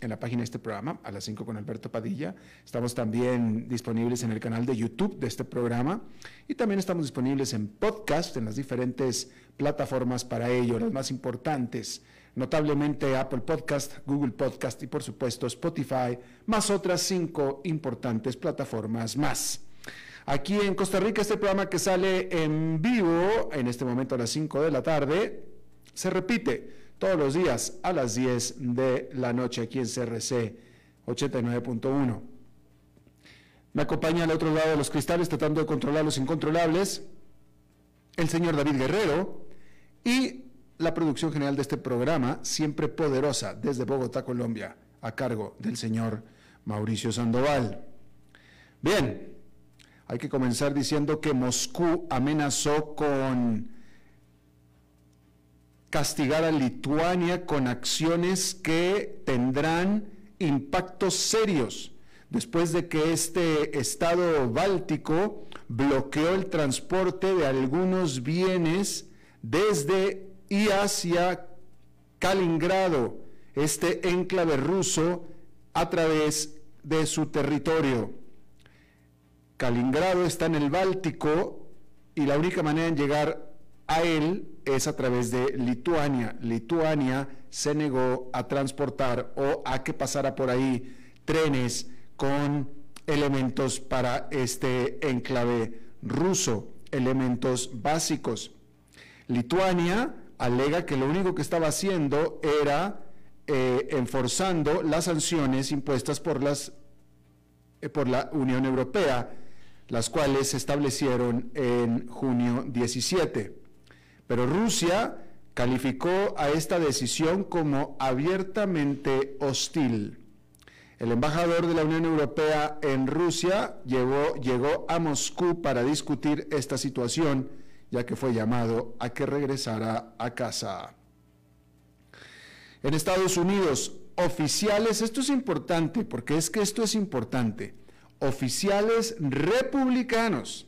en la página de este programa, a las 5 con Alberto Padilla. Estamos también disponibles en el canal de YouTube de este programa y también estamos disponibles en podcast, en las diferentes plataformas para ello, las más importantes, notablemente Apple Podcast, Google Podcast y por supuesto Spotify, más otras cinco importantes plataformas más. Aquí en Costa Rica, este programa que sale en vivo, en este momento a las 5 de la tarde, se repite todos los días a las 10 de la noche aquí en CRC 89.1. Me acompaña al otro lado de los cristales tratando de controlar los incontrolables el señor David Guerrero y la producción general de este programa, siempre poderosa, desde Bogotá, Colombia, a cargo del señor Mauricio Sandoval. Bien, hay que comenzar diciendo que Moscú amenazó con castigar a Lituania con acciones que tendrán impactos serios después de que este estado báltico bloqueó el transporte de algunos bienes desde y hacia Kaliningrado, este enclave ruso, a través de su territorio. Kaliningrado está en el Báltico y la única manera de llegar a él es a través de Lituania. Lituania se negó a transportar o a que pasara por ahí trenes con elementos para este enclave ruso, elementos básicos. Lituania alega que lo único que estaba haciendo era eh, enforzando las sanciones impuestas por, las, eh, por la Unión Europea, las cuales se establecieron en junio 17. Pero Rusia calificó a esta decisión como abiertamente hostil. El embajador de la Unión Europea en Rusia llegó, llegó a Moscú para discutir esta situación, ya que fue llamado a que regresara a casa. En Estados Unidos, oficiales, esto es importante, porque es que esto es importante, oficiales republicanos,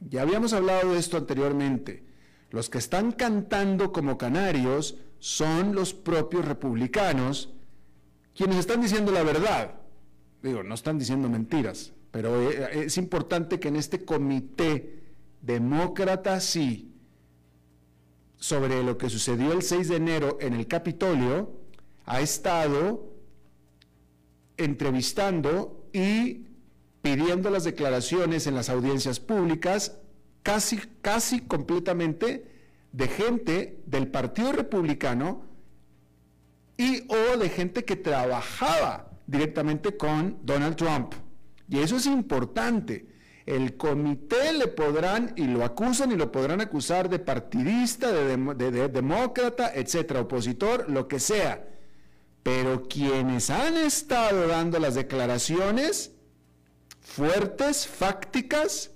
ya habíamos hablado de esto anteriormente, los que están cantando como canarios son los propios republicanos, quienes están diciendo la verdad. Digo, no están diciendo mentiras, pero eh, es importante que en este comité demócrata sí, sobre lo que sucedió el 6 de enero en el Capitolio, ha estado entrevistando y pidiendo las declaraciones en las audiencias públicas casi, casi completamente de gente del Partido Republicano y o de gente que trabajaba directamente con Donald Trump. Y eso es importante. El comité le podrán, y lo acusan y lo podrán acusar de partidista, de, de demócrata, etcétera, opositor, lo que sea. Pero quienes han estado dando las declaraciones fuertes, fácticas,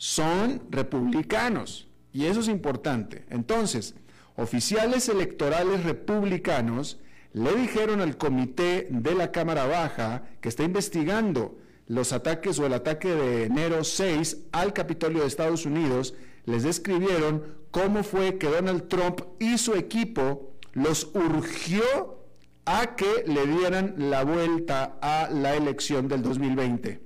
son republicanos. Y eso es importante. Entonces, oficiales electorales republicanos le dijeron al comité de la Cámara Baja que está investigando los ataques o el ataque de enero 6 al Capitolio de Estados Unidos, les describieron cómo fue que Donald Trump y su equipo los urgió a que le dieran la vuelta a la elección del 2020.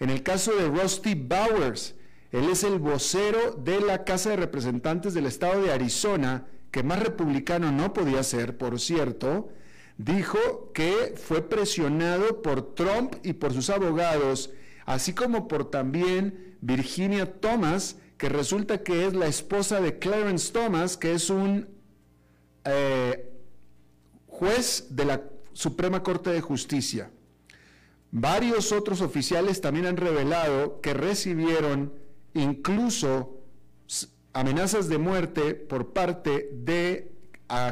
En el caso de Rusty Bowers, él es el vocero de la Casa de Representantes del Estado de Arizona, que más republicano no podía ser, por cierto, dijo que fue presionado por Trump y por sus abogados, así como por también Virginia Thomas, que resulta que es la esposa de Clarence Thomas, que es un eh, juez de la Suprema Corte de Justicia. Varios otros oficiales también han revelado que recibieron incluso amenazas de muerte por parte de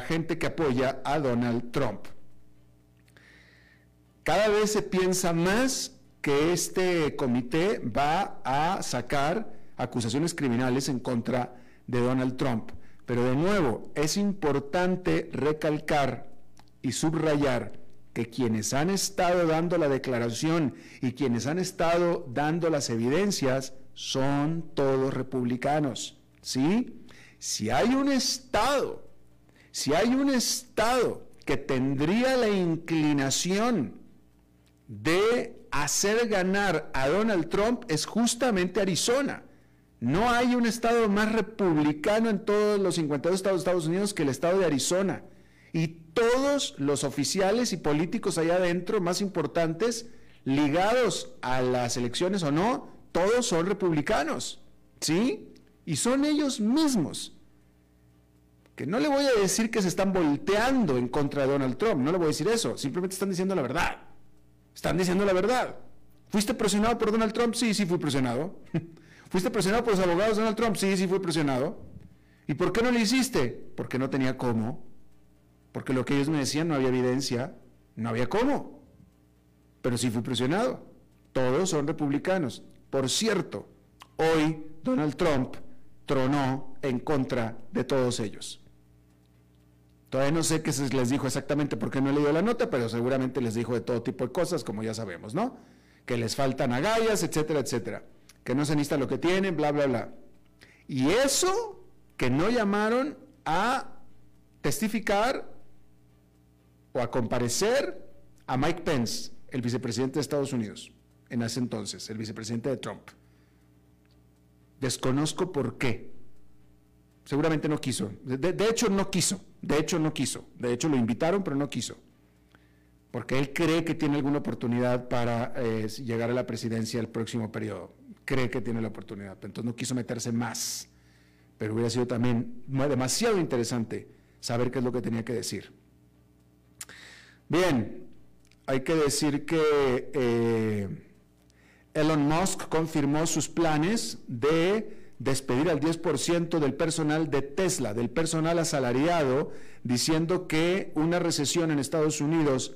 gente que apoya a Donald Trump. Cada vez se piensa más que este comité va a sacar acusaciones criminales en contra de Donald Trump. Pero de nuevo, es importante recalcar y subrayar que quienes han estado dando la declaración y quienes han estado dando las evidencias son todos republicanos. ¿Sí? Si hay un Estado, si hay un Estado que tendría la inclinación de hacer ganar a Donald Trump, es justamente Arizona. No hay un estado más republicano en todos los 52 estados de Estados Unidos que el estado de Arizona. Y todos los oficiales y políticos allá adentro más importantes, ligados a las elecciones o no, todos son republicanos. ¿Sí? Y son ellos mismos. Que no le voy a decir que se están volteando en contra de Donald Trump, no le voy a decir eso, simplemente están diciendo la verdad. Están diciendo la verdad. ¿Fuiste presionado por Donald Trump? Sí, sí fui presionado. ¿Fuiste presionado por los abogados de Donald Trump? Sí, sí fui presionado. ¿Y por qué no lo hiciste? Porque no tenía cómo. Porque lo que ellos me decían no había evidencia, no había cómo. Pero sí fui presionado. Todos son republicanos. Por cierto, hoy Donald Trump tronó en contra de todos ellos. Todavía no sé qué se les dijo exactamente porque no he leído la nota, pero seguramente les dijo de todo tipo de cosas, como ya sabemos, ¿no? Que les faltan agallas, etcétera, etcétera que no se necesita lo que tienen, bla, bla, bla. Y eso que no llamaron a testificar o a comparecer a Mike Pence, el vicepresidente de Estados Unidos, en ese entonces, el vicepresidente de Trump. Desconozco por qué. Seguramente no quiso. De, hecho, no quiso. De hecho, no quiso. De hecho, lo invitaron, pero no quiso. Porque él cree que tiene alguna oportunidad para eh, llegar a la presidencia el próximo periodo cree que tiene la oportunidad. Entonces no quiso meterse más. Pero hubiera sido también demasiado interesante saber qué es lo que tenía que decir. Bien, hay que decir que eh, Elon Musk confirmó sus planes de despedir al 10% del personal de Tesla, del personal asalariado, diciendo que una recesión en Estados Unidos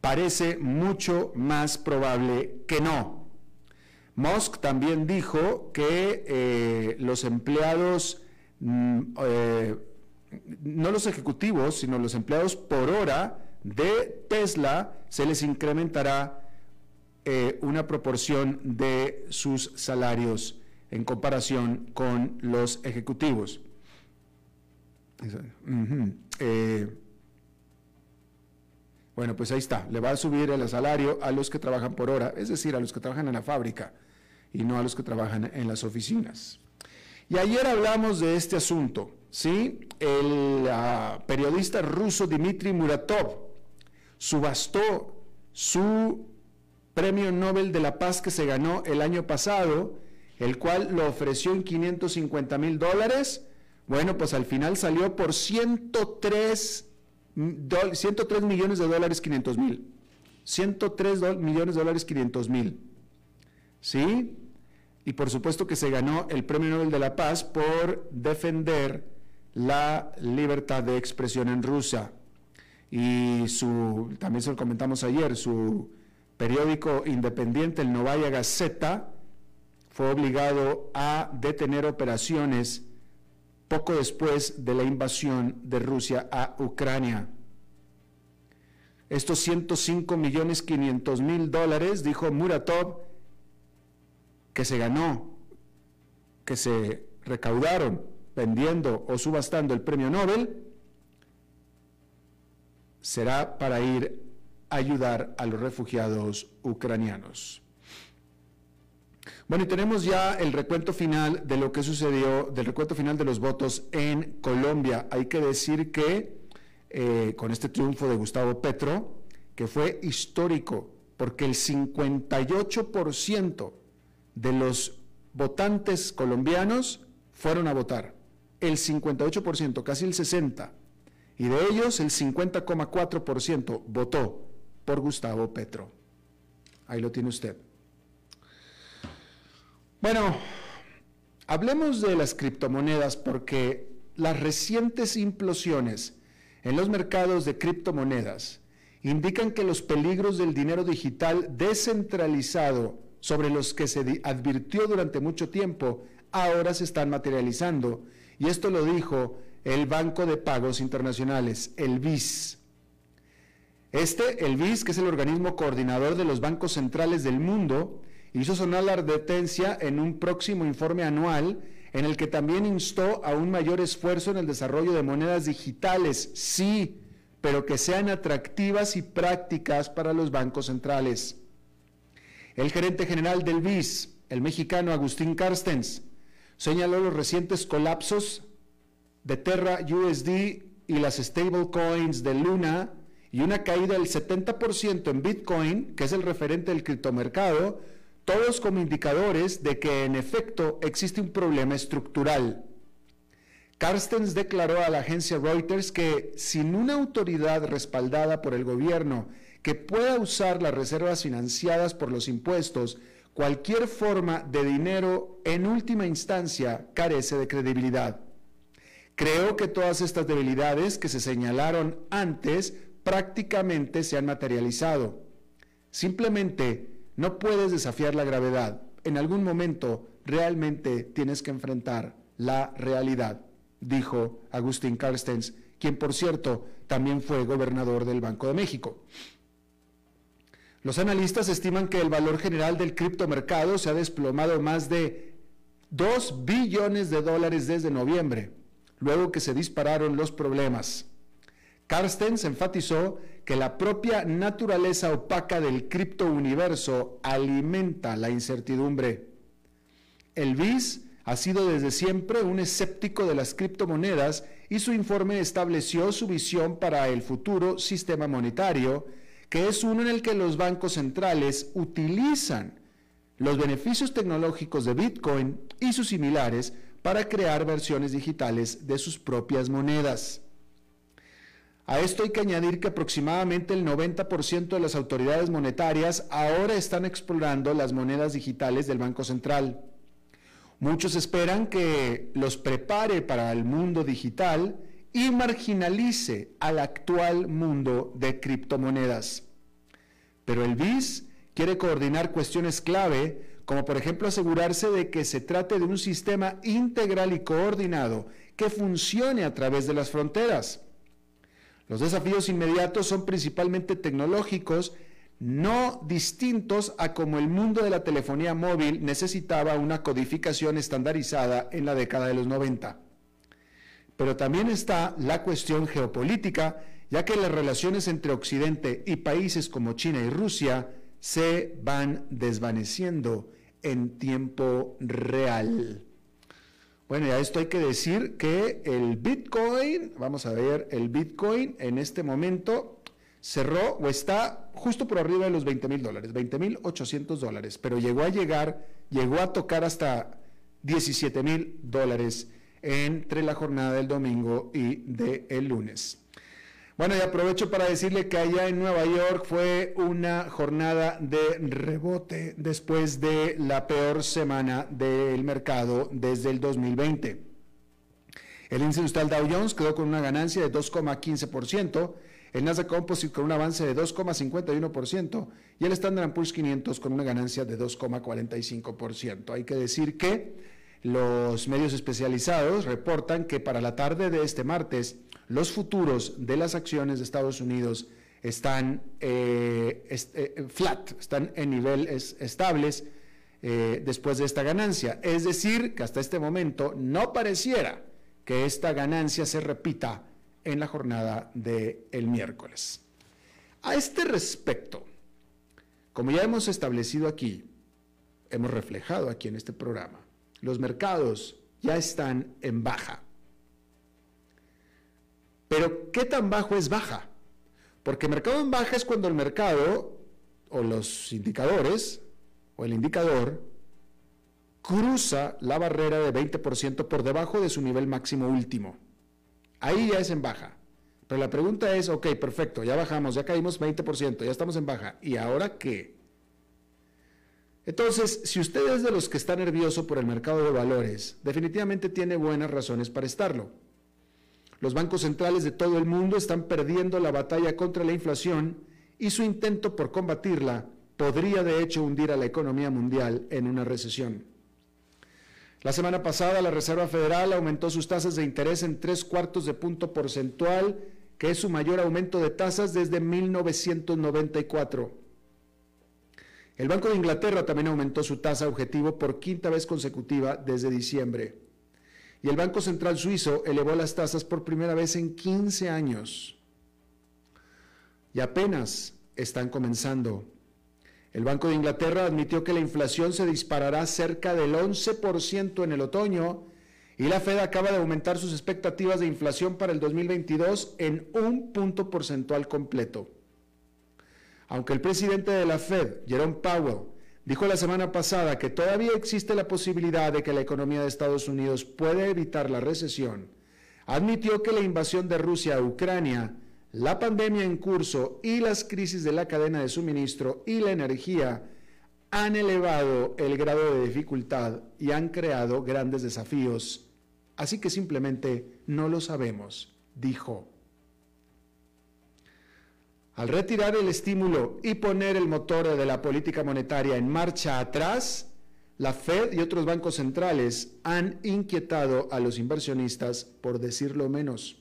parece mucho más probable que no. Musk también dijo que eh, los empleados, mm, eh, no los ejecutivos, sino los empleados por hora de Tesla, se les incrementará eh, una proporción de sus salarios en comparación con los ejecutivos. bueno, pues ahí está, le va a subir el salario a los que trabajan por hora, es decir, a los que trabajan en la fábrica y no a los que trabajan en las oficinas. Y ayer hablamos de este asunto, ¿sí? El periodista ruso Dmitry Muratov subastó su premio Nobel de la Paz que se ganó el año pasado, el cual lo ofreció en 550 mil dólares. Bueno, pues al final salió por 103, 103 millones de dólares 500 mil. 103 millones de dólares 500 mil. ¿Sí? y por supuesto que se ganó el Premio Nobel de la Paz por defender la libertad de expresión en Rusia. Y su, también se lo comentamos ayer, su periódico independiente, el Novaya Gazeta, fue obligado a detener operaciones poco después de la invasión de Rusia a Ucrania. Estos 105 millones 500 mil dólares, dijo Muratov, que se ganó, que se recaudaron vendiendo o subastando el premio Nobel, será para ir ayudar a los refugiados ucranianos. Bueno, y tenemos ya el recuento final de lo que sucedió, del recuento final de los votos en Colombia. Hay que decir que eh, con este triunfo de Gustavo Petro, que fue histórico, porque el 58% de los votantes colombianos fueron a votar. El 58%, casi el 60%. Y de ellos el 50,4% votó por Gustavo Petro. Ahí lo tiene usted. Bueno, hablemos de las criptomonedas porque las recientes implosiones en los mercados de criptomonedas indican que los peligros del dinero digital descentralizado sobre los que se advirtió durante mucho tiempo ahora se están materializando. Y esto lo dijo el Banco de Pagos Internacionales, el BIS. Este, el BIS, que es el organismo coordinador de los bancos centrales del mundo, hizo sonar la advertencia en un próximo informe anual en el que también instó a un mayor esfuerzo en el desarrollo de monedas digitales, sí, pero que sean atractivas y prácticas para los bancos centrales. El gerente general del BIS, el mexicano Agustín Carstens, señaló los recientes colapsos de Terra USD y las stablecoins de Luna y una caída del 70% en Bitcoin, que es el referente del criptomercado, todos como indicadores de que en efecto existe un problema estructural. Carstens declaró a la agencia Reuters que sin una autoridad respaldada por el gobierno que pueda usar las reservas financiadas por los impuestos, cualquier forma de dinero en última instancia carece de credibilidad. Creo que todas estas debilidades que se señalaron antes prácticamente se han materializado. Simplemente no puedes desafiar la gravedad. En algún momento realmente tienes que enfrentar la realidad, dijo Agustín Carstens, quien por cierto también fue gobernador del Banco de México. Los analistas estiman que el valor general del criptomercado se ha desplomado más de 2 billones de dólares desde noviembre, luego que se dispararon los problemas. Carstens enfatizó que la propia naturaleza opaca del criptouniverso alimenta la incertidumbre. El BIS ha sido desde siempre un escéptico de las criptomonedas y su informe estableció su visión para el futuro sistema monetario, que es uno en el que los bancos centrales utilizan los beneficios tecnológicos de Bitcoin y sus similares para crear versiones digitales de sus propias monedas. A esto hay que añadir que aproximadamente el 90% de las autoridades monetarias ahora están explorando las monedas digitales del Banco Central. Muchos esperan que los prepare para el mundo digital y marginalice al actual mundo de criptomonedas. Pero el BIS quiere coordinar cuestiones clave, como por ejemplo asegurarse de que se trate de un sistema integral y coordinado que funcione a través de las fronteras los desafíos inmediatos son principalmente tecnológicos, no distintos a como el mundo de la telefonía móvil necesitaba una codificación estandarizada en la década de los 90. Pero también está la cuestión geopolítica, ya que las relaciones entre Occidente y países como China y Rusia se van desvaneciendo en tiempo real. Bueno, y a esto hay que decir que el Bitcoin, vamos a ver, el Bitcoin en este momento cerró o está justo por arriba de los 20 mil dólares, 20 mil 800 dólares, pero llegó a llegar, llegó a tocar hasta 17 mil dólares entre la jornada del domingo y del lunes. Bueno, y aprovecho para decirle que allá en Nueva York fue una jornada de rebote después de la peor semana del mercado desde el 2020. El índice industrial Dow Jones quedó con una ganancia de 2,15%, el Nasdaq Composite con un avance de 2,51% y el Standard Poor's 500 con una ganancia de 2,45%. Hay que decir que los medios especializados reportan que para la tarde de este martes los futuros de las acciones de Estados Unidos están eh, eh, flat, están en niveles estables eh, después de esta ganancia. Es decir, que hasta este momento no pareciera que esta ganancia se repita en la jornada del el miércoles. A este respecto, como ya hemos establecido aquí, hemos reflejado aquí en este programa. Los mercados ya están en baja. Pero ¿qué tan bajo es baja? Porque mercado en baja es cuando el mercado o los indicadores o el indicador cruza la barrera de 20% por debajo de su nivel máximo último. Ahí ya es en baja. Pero la pregunta es, ok, perfecto, ya bajamos, ya caímos 20%, ya estamos en baja. ¿Y ahora qué? Entonces, si usted es de los que está nervioso por el mercado de valores, definitivamente tiene buenas razones para estarlo. Los bancos centrales de todo el mundo están perdiendo la batalla contra la inflación y su intento por combatirla podría de hecho hundir a la economía mundial en una recesión. La semana pasada la Reserva Federal aumentó sus tasas de interés en tres cuartos de punto porcentual, que es su mayor aumento de tasas desde 1994. El Banco de Inglaterra también aumentó su tasa objetivo por quinta vez consecutiva desde diciembre. Y el Banco Central Suizo elevó las tasas por primera vez en 15 años. Y apenas están comenzando el Banco de Inglaterra admitió que la inflación se disparará cerca del 11% en el otoño y la Fed acaba de aumentar sus expectativas de inflación para el 2022 en un punto porcentual completo. Aunque el presidente de la Fed, Jerome Powell, dijo la semana pasada que todavía existe la posibilidad de que la economía de Estados Unidos pueda evitar la recesión, admitió que la invasión de Rusia a Ucrania la pandemia en curso y las crisis de la cadena de suministro y la energía han elevado el grado de dificultad y han creado grandes desafíos. Así que simplemente no lo sabemos, dijo. Al retirar el estímulo y poner el motor de la política monetaria en marcha atrás, la Fed y otros bancos centrales han inquietado a los inversionistas, por decirlo menos.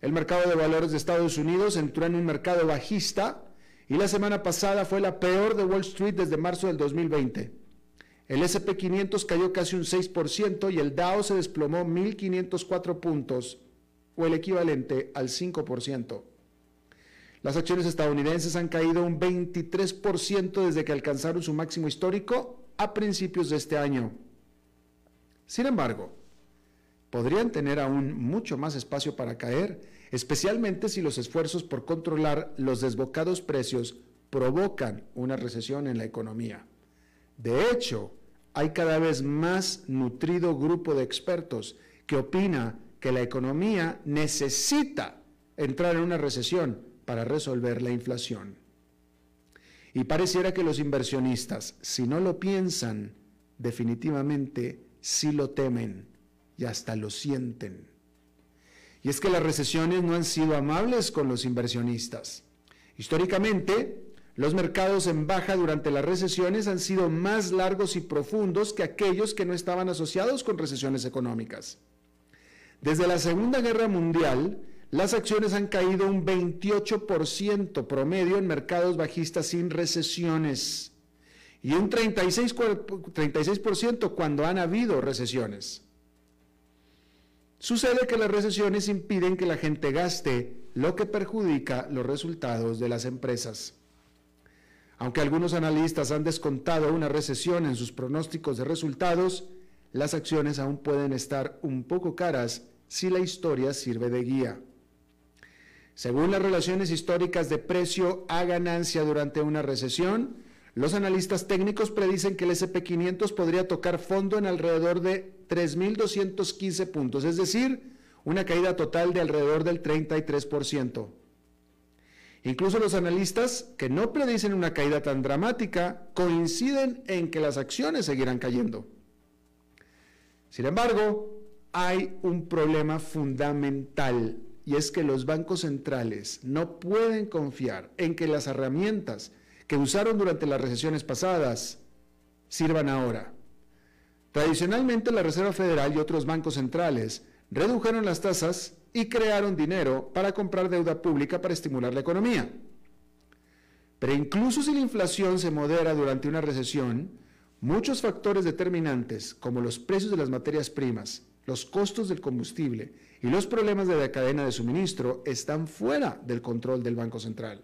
El mercado de valores de Estados Unidos entró en un mercado bajista y la semana pasada fue la peor de Wall Street desde marzo del 2020. El SP500 cayó casi un 6% y el Dow se desplomó 1.504 puntos, o el equivalente al 5%. Las acciones estadounidenses han caído un 23% desde que alcanzaron su máximo histórico a principios de este año. Sin embargo, podrían tener aún mucho más espacio para caer especialmente si los esfuerzos por controlar los desbocados precios provocan una recesión en la economía. De hecho, hay cada vez más nutrido grupo de expertos que opina que la economía necesita entrar en una recesión para resolver la inflación. Y pareciera que los inversionistas, si no lo piensan, definitivamente sí lo temen y hasta lo sienten. Y es que las recesiones no han sido amables con los inversionistas. Históricamente, los mercados en baja durante las recesiones han sido más largos y profundos que aquellos que no estaban asociados con recesiones económicas. Desde la Segunda Guerra Mundial, las acciones han caído un 28% promedio en mercados bajistas sin recesiones y un 36%, 36 cuando han habido recesiones. Sucede que las recesiones impiden que la gente gaste, lo que perjudica los resultados de las empresas. Aunque algunos analistas han descontado una recesión en sus pronósticos de resultados, las acciones aún pueden estar un poco caras si la historia sirve de guía. Según las relaciones históricas de precio a ganancia durante una recesión, los analistas técnicos predicen que el SP500 podría tocar fondo en alrededor de 3.215 puntos, es decir, una caída total de alrededor del 33%. Incluso los analistas que no predicen una caída tan dramática coinciden en que las acciones seguirán cayendo. Sin embargo, hay un problema fundamental y es que los bancos centrales no pueden confiar en que las herramientas que usaron durante las recesiones pasadas sirvan ahora. Tradicionalmente la Reserva Federal y otros bancos centrales redujeron las tasas y crearon dinero para comprar deuda pública para estimular la economía. Pero incluso si la inflación se modera durante una recesión, muchos factores determinantes, como los precios de las materias primas, los costos del combustible y los problemas de la cadena de suministro, están fuera del control del Banco Central.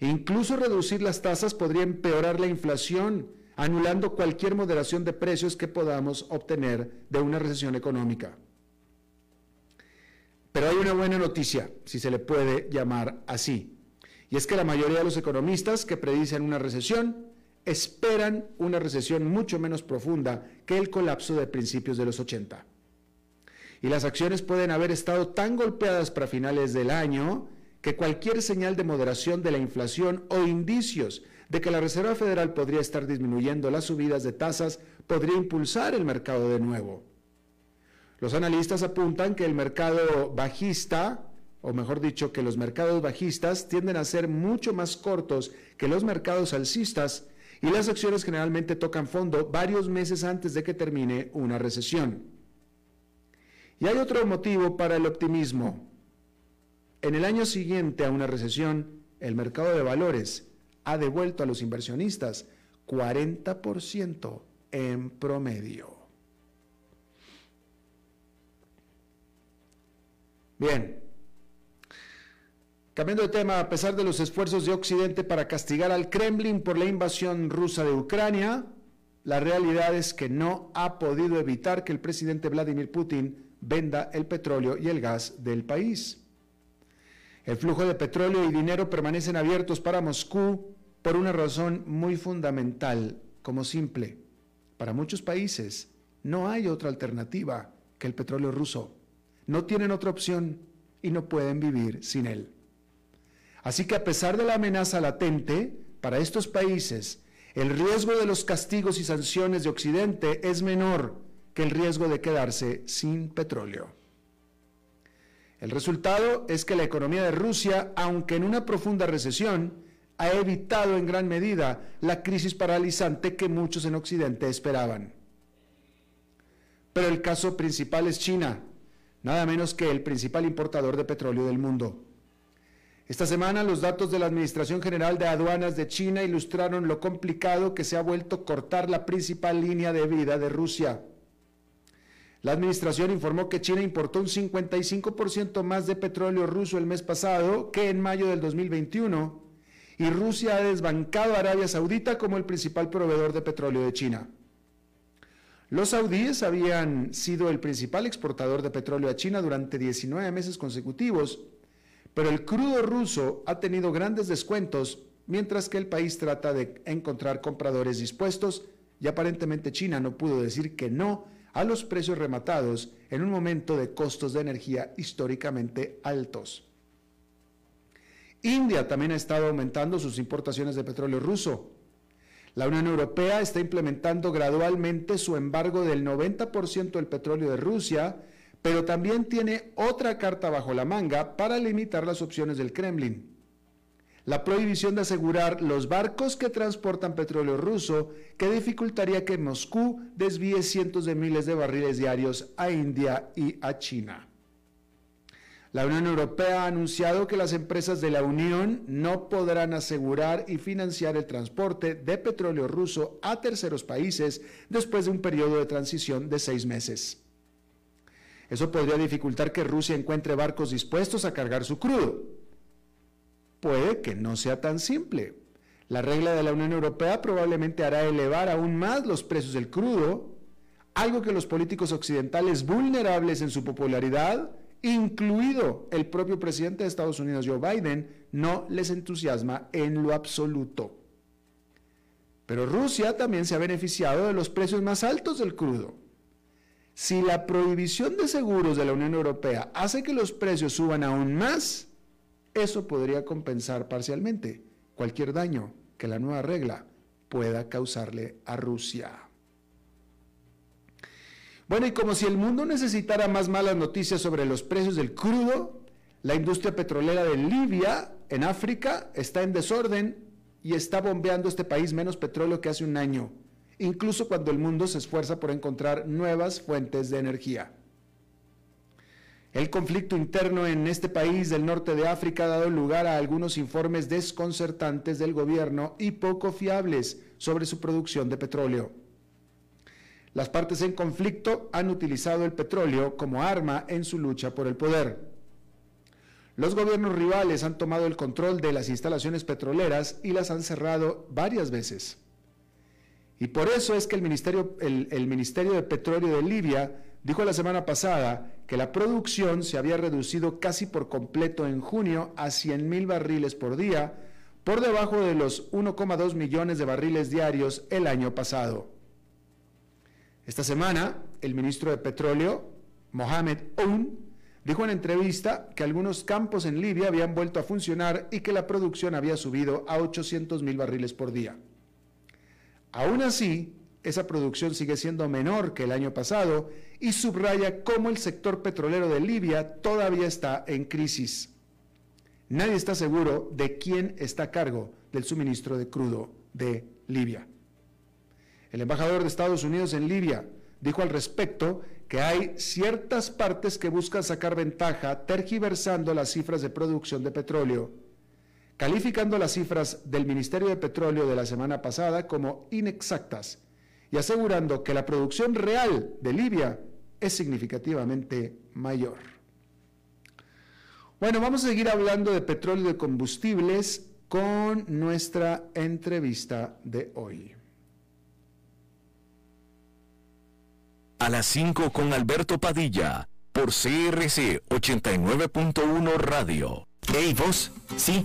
Incluso reducir las tasas podría empeorar la inflación, anulando cualquier moderación de precios que podamos obtener de una recesión económica. Pero hay una buena noticia, si se le puede llamar así, y es que la mayoría de los economistas que predicen una recesión esperan una recesión mucho menos profunda que el colapso de principios de los 80. Y las acciones pueden haber estado tan golpeadas para finales del año que cualquier señal de moderación de la inflación o indicios de que la Reserva Federal podría estar disminuyendo las subidas de tasas podría impulsar el mercado de nuevo. Los analistas apuntan que el mercado bajista, o mejor dicho, que los mercados bajistas tienden a ser mucho más cortos que los mercados alcistas y las acciones generalmente tocan fondo varios meses antes de que termine una recesión. Y hay otro motivo para el optimismo. En el año siguiente a una recesión, el mercado de valores ha devuelto a los inversionistas 40% en promedio. Bien, cambiando de tema, a pesar de los esfuerzos de Occidente para castigar al Kremlin por la invasión rusa de Ucrania, la realidad es que no ha podido evitar que el presidente Vladimir Putin venda el petróleo y el gas del país. El flujo de petróleo y dinero permanecen abiertos para Moscú por una razón muy fundamental, como simple. Para muchos países no hay otra alternativa que el petróleo ruso. No tienen otra opción y no pueden vivir sin él. Así que a pesar de la amenaza latente, para estos países, el riesgo de los castigos y sanciones de Occidente es menor que el riesgo de quedarse sin petróleo. El resultado es que la economía de Rusia, aunque en una profunda recesión, ha evitado en gran medida la crisis paralizante que muchos en Occidente esperaban. Pero el caso principal es China, nada menos que el principal importador de petróleo del mundo. Esta semana los datos de la Administración General de Aduanas de China ilustraron lo complicado que se ha vuelto cortar la principal línea de vida de Rusia. La administración informó que China importó un 55% más de petróleo ruso el mes pasado que en mayo del 2021 y Rusia ha desbancado a Arabia Saudita como el principal proveedor de petróleo de China. Los saudíes habían sido el principal exportador de petróleo a China durante 19 meses consecutivos, pero el crudo ruso ha tenido grandes descuentos mientras que el país trata de encontrar compradores dispuestos y aparentemente China no pudo decir que no a los precios rematados en un momento de costos de energía históricamente altos. India también ha estado aumentando sus importaciones de petróleo ruso. La Unión Europea está implementando gradualmente su embargo del 90% del petróleo de Rusia, pero también tiene otra carta bajo la manga para limitar las opciones del Kremlin. La prohibición de asegurar los barcos que transportan petróleo ruso, que dificultaría que Moscú desvíe cientos de miles de barriles diarios a India y a China. La Unión Europea ha anunciado que las empresas de la Unión no podrán asegurar y financiar el transporte de petróleo ruso a terceros países después de un periodo de transición de seis meses. Eso podría dificultar que Rusia encuentre barcos dispuestos a cargar su crudo. Puede que no sea tan simple. La regla de la Unión Europea probablemente hará elevar aún más los precios del crudo, algo que los políticos occidentales vulnerables en su popularidad incluido el propio presidente de Estados Unidos, Joe Biden, no les entusiasma en lo absoluto. Pero Rusia también se ha beneficiado de los precios más altos del crudo. Si la prohibición de seguros de la Unión Europea hace que los precios suban aún más, eso podría compensar parcialmente cualquier daño que la nueva regla pueda causarle a Rusia. Bueno, y como si el mundo necesitara más malas noticias sobre los precios del crudo, la industria petrolera de Libia, en África, está en desorden y está bombeando este país menos petróleo que hace un año, incluso cuando el mundo se esfuerza por encontrar nuevas fuentes de energía. El conflicto interno en este país del norte de África ha dado lugar a algunos informes desconcertantes del gobierno y poco fiables sobre su producción de petróleo. Las partes en conflicto han utilizado el petróleo como arma en su lucha por el poder. Los gobiernos rivales han tomado el control de las instalaciones petroleras y las han cerrado varias veces. Y por eso es que el Ministerio, el, Ministerio de Petróleo de Libia dijo la semana pasada que la producción se había reducido casi por completo en junio a 100 mil barriles por día, por debajo de los 1,2 millones de barriles diarios el año pasado. Esta semana, el ministro de Petróleo, Mohamed Oun, dijo en entrevista que algunos campos en Libia habían vuelto a funcionar y que la producción había subido a 800 mil barriles por día. Aún así, esa producción sigue siendo menor que el año pasado y subraya cómo el sector petrolero de Libia todavía está en crisis. Nadie está seguro de quién está a cargo del suministro de crudo de Libia. El embajador de Estados Unidos en Libia dijo al respecto que hay ciertas partes que buscan sacar ventaja tergiversando las cifras de producción de petróleo calificando las cifras del Ministerio de Petróleo de la semana pasada como inexactas y asegurando que la producción real de Libia es significativamente mayor. Bueno, vamos a seguir hablando de petróleo y de combustibles con nuestra entrevista de hoy. A las 5 con Alberto Padilla, por CRC 89.1 Radio. Hey, vos, sí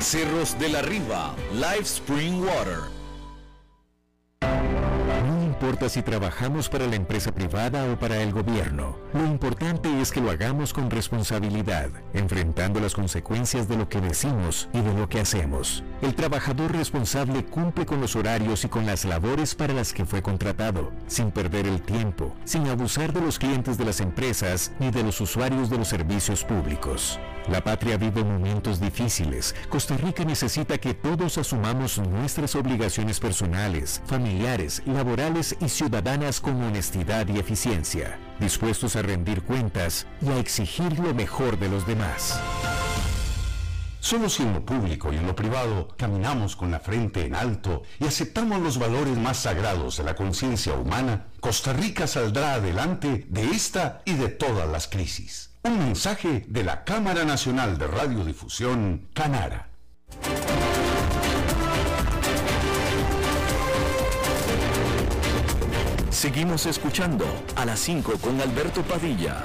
Cerros de la Riva, Live Spring Water. No importa si trabajamos para la empresa privada o para el gobierno, lo importante es que lo hagamos con responsabilidad, enfrentando las consecuencias de lo que decimos y de lo que hacemos. El trabajador responsable cumple con los horarios y con las labores para las que fue contratado, sin perder el tiempo, sin abusar de los clientes de las empresas ni de los usuarios de los servicios públicos. La patria vive momentos difíciles. Costa Rica necesita que todos asumamos nuestras obligaciones personales, familiares, laborales y ciudadanas con honestidad y eficiencia, dispuestos a rendir cuentas y a exigir lo mejor de los demás. Solo si en lo público y en lo privado caminamos con la frente en alto y aceptamos los valores más sagrados de la conciencia humana, Costa Rica saldrá adelante de esta y de todas las crisis. Un mensaje de la Cámara Nacional de Radiodifusión, Canara. Seguimos escuchando a las 5 con Alberto Padilla.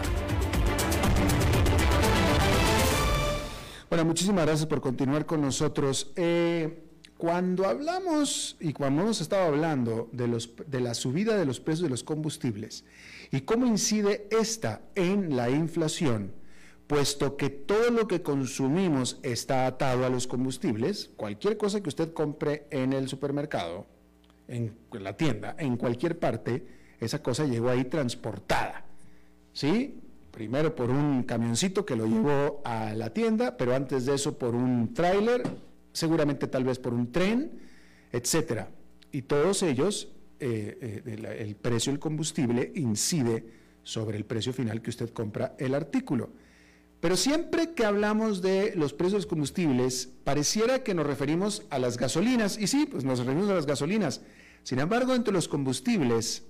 Bueno, muchísimas gracias por continuar con nosotros. Eh, cuando hablamos y cuando hemos estado hablando de, los, de la subida de los precios de los combustibles, ¿Y cómo incide esta en la inflación? Puesto que todo lo que consumimos está atado a los combustibles, cualquier cosa que usted compre en el supermercado, en la tienda, en cualquier parte, esa cosa llegó ahí transportada. ¿Sí? Primero por un camioncito que lo llevó a la tienda, pero antes de eso por un tráiler, seguramente tal vez por un tren, etcétera. Y todos ellos eh, eh, el precio del combustible incide sobre el precio final que usted compra el artículo. Pero siempre que hablamos de los precios de los combustibles, pareciera que nos referimos a las gasolinas, y sí, pues nos referimos a las gasolinas. Sin embargo, entre los combustibles,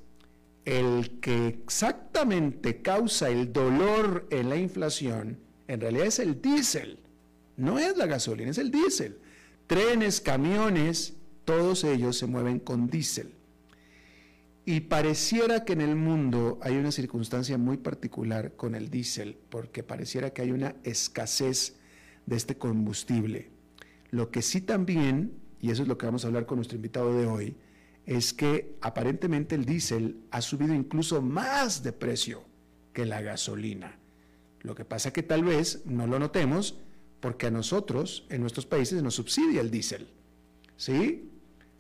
el que exactamente causa el dolor en la inflación, en realidad es el diésel. No es la gasolina, es el diésel. Trenes, camiones, todos ellos se mueven con diésel. Y pareciera que en el mundo hay una circunstancia muy particular con el diésel, porque pareciera que hay una escasez de este combustible. Lo que sí también, y eso es lo que vamos a hablar con nuestro invitado de hoy, es que aparentemente el diésel ha subido incluso más de precio que la gasolina. Lo que pasa que tal vez no lo notemos porque a nosotros en nuestros países nos subsidia el diésel. ¿Sí?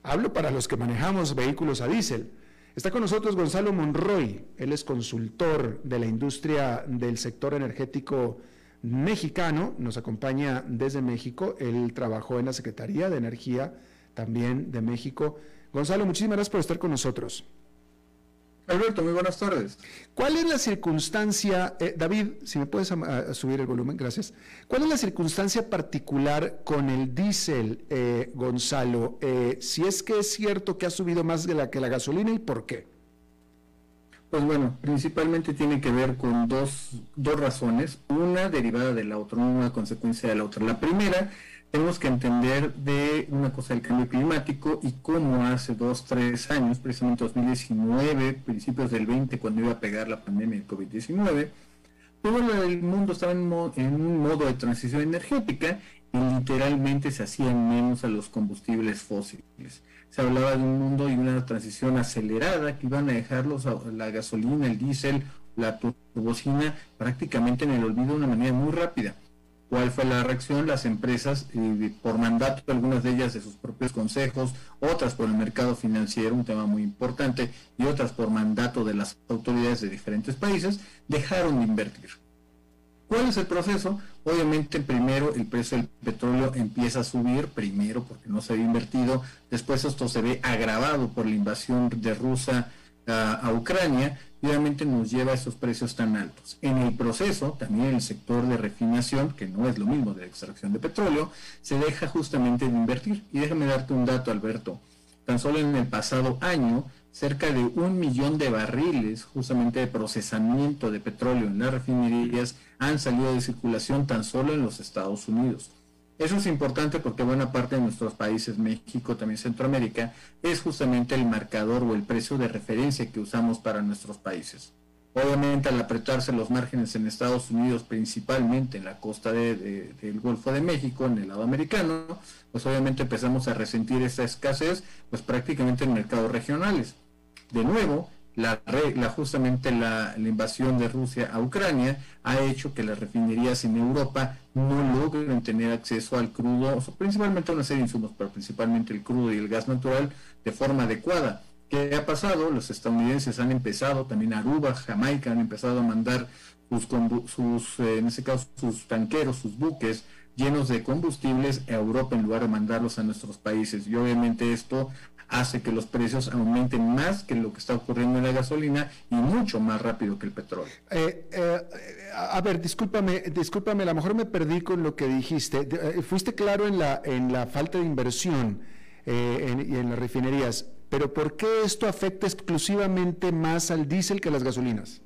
Hablo para los que manejamos vehículos a diésel. Está con nosotros Gonzalo Monroy, él es consultor de la industria del sector energético mexicano, nos acompaña desde México, él trabajó en la Secretaría de Energía también de México. Gonzalo, muchísimas gracias por estar con nosotros. Alberto, muy buenas tardes. ¿Cuál es la circunstancia, eh, David, si me puedes subir el volumen, gracias. ¿Cuál es la circunstancia particular con el diésel, eh, Gonzalo? Eh, si es que es cierto que ha subido más de la que la gasolina y por qué. Pues bueno, principalmente tiene que ver con dos, dos razones, una derivada de la otra, una consecuencia de la otra. La primera tenemos que entender de una cosa del cambio climático y cómo hace dos, tres años, precisamente 2019, principios del 20, cuando iba a pegar la pandemia del COVID-19, todo el mundo estaba en, un modo de transición energética y literalmente se hacían menos a los combustibles fósiles. Se hablaba de un mundo y una transición acelerada que iban a dejarlos la gasolina, el diésel, la turbocina prácticamente en el olvido de una manera muy rápida. ¿Cuál fue la reacción? Las empresas, por mandato, algunas de ellas de sus propios consejos, otras por el mercado financiero, un tema muy importante, y otras por mandato de las autoridades de diferentes países, dejaron de invertir. ¿Cuál es el proceso? Obviamente, primero el precio del petróleo empieza a subir, primero porque no se había invertido, después esto se ve agravado por la invasión de Rusia a, Ucrania obviamente nos lleva a esos precios tan altos. En el proceso, también el sector de refinación, que no es lo mismo de extracción de petróleo, se deja justamente de invertir. Y déjame darte un dato, Alberto. Tan solo en el pasado año, cerca de un millón de barriles justamente de procesamiento de petróleo en las refinerías han salido de circulación tan solo en los Estados Unidos. Eso es importante porque buena parte de nuestros países, México, también Centroamérica, es justamente el marcador o el precio de referencia que usamos para nuestros países. Obviamente al apretarse los márgenes en Estados Unidos, principalmente en la costa del Golfo de México, en el lado americano, pues obviamente empezamos a resentir esa escasez, pues prácticamente en mercados regionales. De nuevo, la, justamente la, invasión de Rusia a Ucrania ha hecho que las refinerías en Europa no logren tener acceso al crudo, principalmente a una serie de insumos, pero principalmente el crudo y el gas natural de forma adecuada. ¿Qué ha pasado? Los estadounidenses han empezado, también Aruba, Jamaica, han empezado a mandar sus, sus eh, en ese caso, sus tanqueros, sus buques llenos de combustibles a Europa en lugar de mandarlos a nuestros países. Y obviamente esto hace que los precios aumenten más que lo que está ocurriendo en la gasolina y mucho más rápido que el petróleo. Eh, eh, a ver, discúlpame, discúlpame, a lo mejor me perdí con lo que dijiste. Eh, fuiste claro en la, en la falta de inversión y en las refinerías, pero ¿por qué esto afecta exclusivamente más al diésel que a las gasolinas?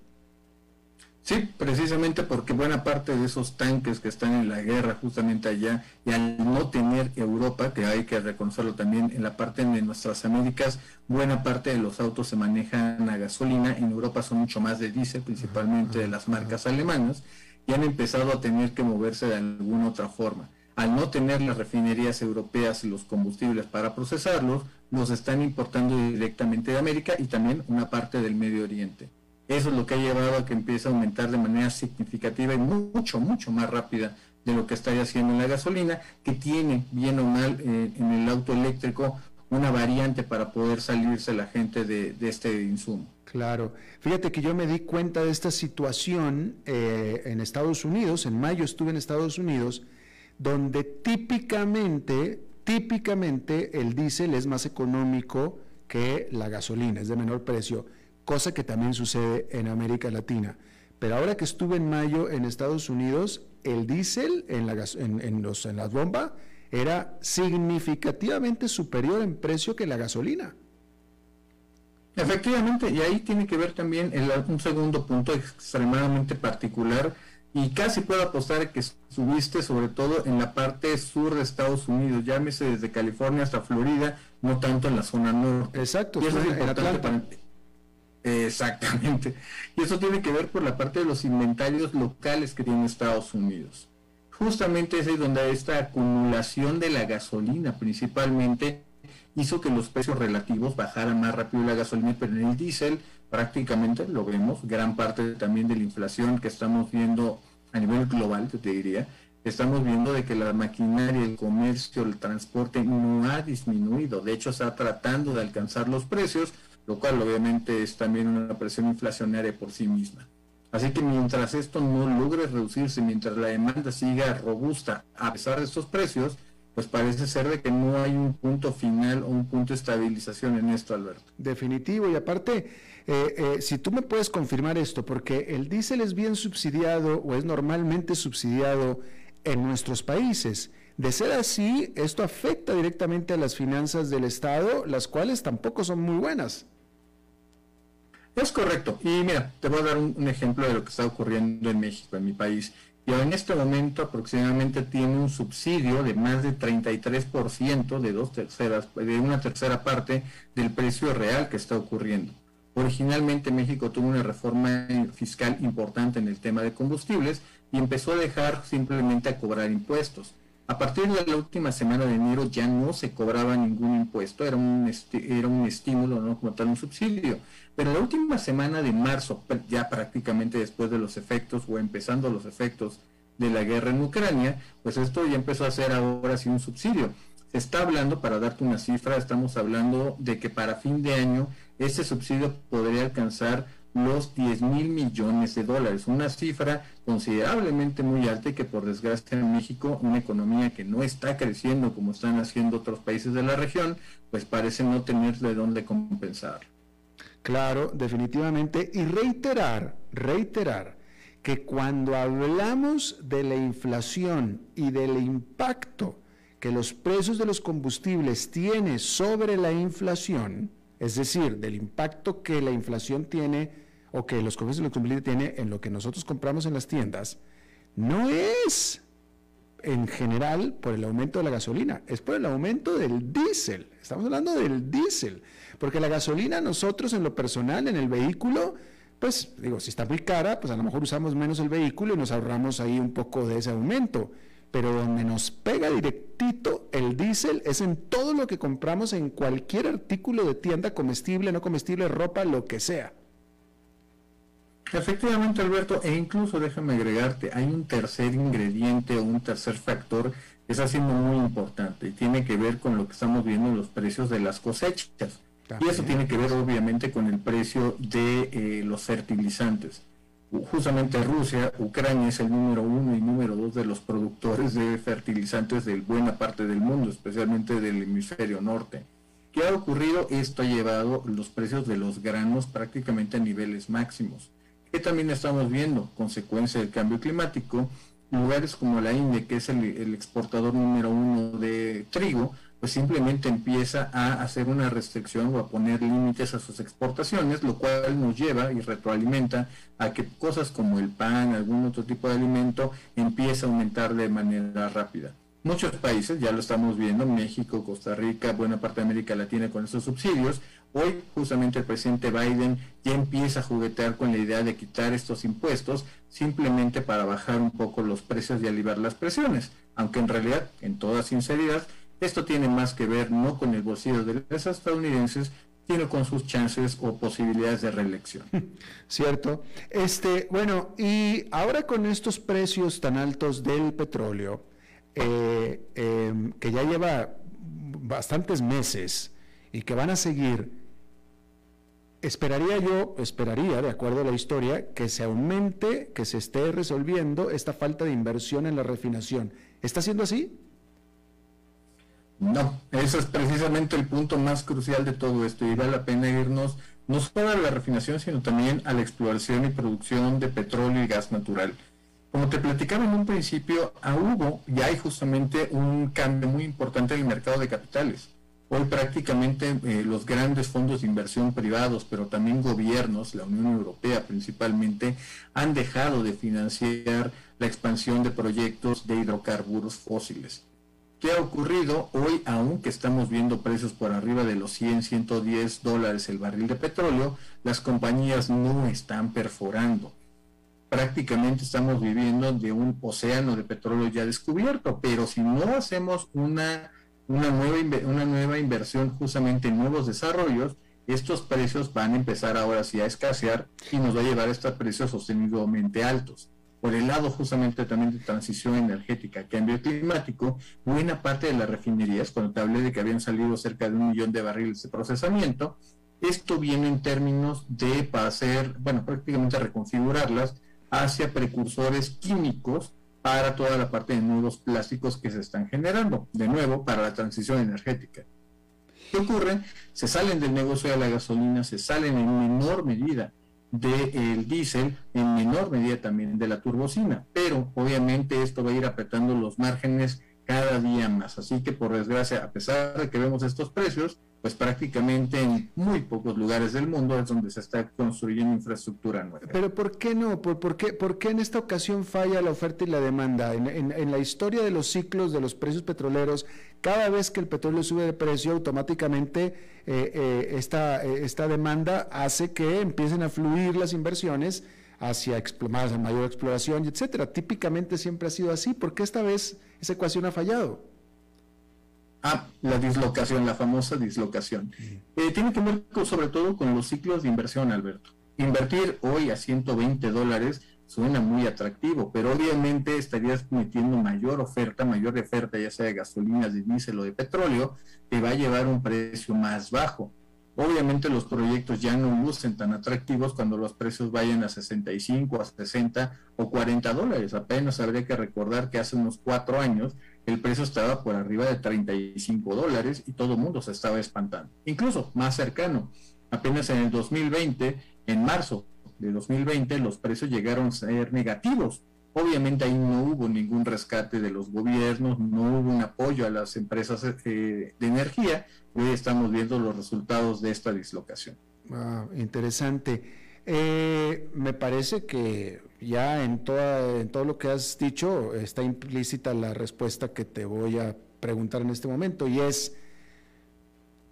Sí, precisamente porque buena parte de esos tanques que están en la guerra justamente allá y al no tener Europa, que hay que reconocerlo también en la parte de nuestras Américas, buena parte de los autos se manejan a gasolina, en Europa son mucho más de diésel, principalmente de las marcas alemanas, y han empezado a tener que moverse de alguna otra forma. Al no tener las refinerías europeas y los combustibles para procesarlos, los están importando directamente de América y también una parte del Medio Oriente. Eso es lo que ha llevado a que empiece a aumentar de manera significativa y mucho, mucho más rápida de lo que está haciendo en la gasolina, que tiene, bien o mal, eh, en el auto eléctrico una variante para poder salirse la gente de, este insumo. Claro. Fíjate que yo me di cuenta de esta situación eh, en Estados Unidos, en mayo estuve en Estados Unidos, donde típicamente, típicamente el diésel es más económico que la gasolina, es de menor precio cosa que también sucede en América Latina. Pero ahora que estuve en mayo en Estados Unidos, el diésel en, la, en, los, en las bombas era significativamente superior en precio que la gasolina. Efectivamente, y ahí tiene que ver también el, un segundo punto extremadamente particular y casi puedo apostar que subiste sobre todo en la parte sur de Estados Unidos, llámese desde California hasta Florida, no tanto en la zona norte. Exacto, y eso es para, Exactamente. Y eso tiene que ver por la parte de los inventarios locales que tiene Estados Unidos. Justamente es donde esta acumulación de la gasolina principalmente hizo que los precios relativos bajaran más rápido la gasolina, pero en el diésel prácticamente lo vemos, gran parte también de la inflación que estamos viendo a nivel global, te diría, estamos viendo de que la maquinaria, el comercio, el transporte no ha disminuido, de hecho está tratando de alcanzar los precios, lo cual obviamente es también una presión inflacionaria por sí misma. Así que mientras esto no logre reducirse, mientras la demanda siga robusta a pesar de estos precios, pues parece ser de que no hay un punto final o un punto de estabilización en esto, Alberto. Definitivo, y aparte, eh, eh, si tú me puedes confirmar esto, porque el diésel es bien subsidiado o es normalmente subsidiado en nuestros países. De ser así, esto afecta directamente a las finanzas del Estado, las cuales tampoco son muy buenas. Es correcto. Y mira, te voy a dar un, ejemplo de lo que está ocurriendo en México, en mi país. Y en este momento aproximadamente tiene un subsidio de más de 33% de dos terceras, de una tercera parte del precio real que está ocurriendo. Originalmente México tuvo una reforma fiscal importante en el tema de combustibles y empezó a dejar simplemente a cobrar impuestos. A partir de la última semana de enero ya no se cobraba ningún impuesto, era un, era un estímulo, no como tal un subsidio. Pero la última semana de marzo, ya prácticamente después de los efectos o empezando los efectos de la guerra en Ucrania, pues esto ya empezó a ser ahora sí un subsidio. Se está hablando, para darte una cifra, estamos hablando de que para fin de año ese subsidio podría alcanzar los 10 mil millones de dólares, una cifra considerablemente muy alta y que por desgracia en México, una economía que no está creciendo como están haciendo otros países de la región, pues parece no tener de dónde compensar. Claro, definitivamente. Y reiterar, reiterar que cuando hablamos de la inflación y del impacto que los precios de los combustibles tienen sobre la inflación, es decir, del impacto que la inflación tiene o que los los combustibles tiene en lo que nosotros compramos en las tiendas, no es en general por el aumento de la gasolina, es por el aumento del diésel. Estamos hablando del diésel, porque la gasolina nosotros en lo personal, en el vehículo, pues digo, si está muy cara, pues a lo mejor usamos menos el vehículo y nos ahorramos ahí un poco de ese aumento pero donde nos pega directito el diésel es en todo lo que compramos en cualquier artículo de tienda comestible, no comestible, ropa, lo que sea. Efectivamente, Alberto, e incluso déjame agregarte, hay un tercer ingrediente o un tercer factor que está siendo muy importante y tiene que ver con lo que estamos viendo en los precios de las cosechas. Y eso tiene que ver obviamente con el precio de eh, los fertilizantes justamente Rusia, Ucrania es el número uno y número dos de los productores de fertilizantes de buena parte del mundo, especialmente del hemisferio norte. ¿Qué ha ocurrido? Esto ha llevado los precios de los granos prácticamente a niveles máximos. ¿Qué también estamos viendo? Consecuencia del cambio climático, lugares como la India, que es el exportador número uno de trigo, pues simplemente empieza a hacer una restricción o a poner límites a sus exportaciones, lo cual nos lleva y retroalimenta a que cosas como el pan, algún otro tipo de alimento, empieza a aumentar de manera rápida. Muchos países, ya lo estamos viendo, México, Costa Rica, buena parte de América Latina con estos subsidios, hoy justamente el presidente Biden ya empieza a juguetear con la idea de quitar estos impuestos simplemente para bajar un poco los precios y aliviar las presiones, aunque en realidad, en toda sinceridad, esto tiene más que ver no con el bolsillo de los estadounidenses, sino con sus chances o posibilidades de reelección. Cierto. Este, bueno, y ahora con estos precios tan altos del petróleo, eh, em, que ya lleva bastantes meses y que van a seguir, esperaría yo, esperaría, de acuerdo a la historia, que se aumente, que se esté resolviendo esta falta de inversión en la refinación. ¿Está siendo así? No, eso es precisamente el punto más crucial de todo esto y vale la pena irnos no solo a la refinación, sino también a la exploración y producción de petróleo y gas natural. Como te platicaba en un principio, a hubo y hay justamente un cambio muy importante en el mercado de capitales. Hoy prácticamente eh, los grandes fondos de inversión privados, pero también gobiernos, la Unión Europea principalmente, han dejado de financiar la expansión de proyectos de hidrocarburos fósiles ¿Qué ha ocurrido hoy, aunque estamos viendo precios por arriba de los 100, 110 dólares el barril de petróleo? Las compañías no están perforando. Prácticamente estamos viviendo de un océano de petróleo ya descubierto, pero si no hacemos una, una, nueva, una nueva inversión justamente en nuevos desarrollos, estos precios van a empezar ahora sí a escasear y nos va a llevar a estos precios sostenidamente altos por el lado justamente también de transición energética, cambio climático, buena parte de las refinerías, cuando te hablé de que habían salido cerca de un millón de barriles de procesamiento, esto viene en términos de hacer, bueno, prácticamente reconfigurarlas hacia precursores químicos para toda la parte de nuevos plásticos que se están generando, de nuevo, para la transición energética. ¿Qué ocurre? Se salen del negocio de la gasolina, se salen en menor medida del diésel, en menor medida también de la turbocina, pero obviamente esto va a ir apretando los márgenes cada día más. Así que por desgracia, a pesar de que vemos estos precios, pues prácticamente en muy pocos lugares del mundo es donde se está construyendo infraestructura nueva. Pero ¿por qué no? ¿Por, qué, por qué, en esta ocasión falla la oferta y la demanda? En, en, la historia de los ciclos de los precios petroleros, cada vez que el petróleo sube de precio, automáticamente eh, eh, esta, eh, esta demanda hace que empiecen a fluir las inversiones hacia más, mayor exploración, etcétera. Típicamente siempre ha sido así. ¿Por qué esta vez esa ecuación ha fallado? Ah, la dislocación, la famosa dislocación. Eh, tiene que ver sobre todo con los ciclos de inversión, Alberto. Invertir hoy a 120 dólares suena muy atractivo, pero obviamente estarías metiendo mayor oferta, mayor oferta, ya sea de gasolinas, de diésel o de petróleo, que va a llevar un precio más bajo. Obviamente los proyectos ya no lucen tan atractivos cuando los precios vayan a 65, a 60 o 40 dólares. Apenas habría que recordar que hace unos cuatro años el precio estaba por arriba de 35 dólares y todo el mundo se estaba espantando. Incluso más cercano, apenas en el 2020, en marzo de 2020, los precios llegaron a ser negativos. Obviamente ahí no hubo ningún rescate de los gobiernos, no hubo un apoyo a las empresas eh, de energía. Hoy estamos viendo los resultados de esta dislocación. interesante. Eh, me parece que ya en, toda, en todo lo que has dicho está implícita la respuesta que te voy a preguntar en este momento y es,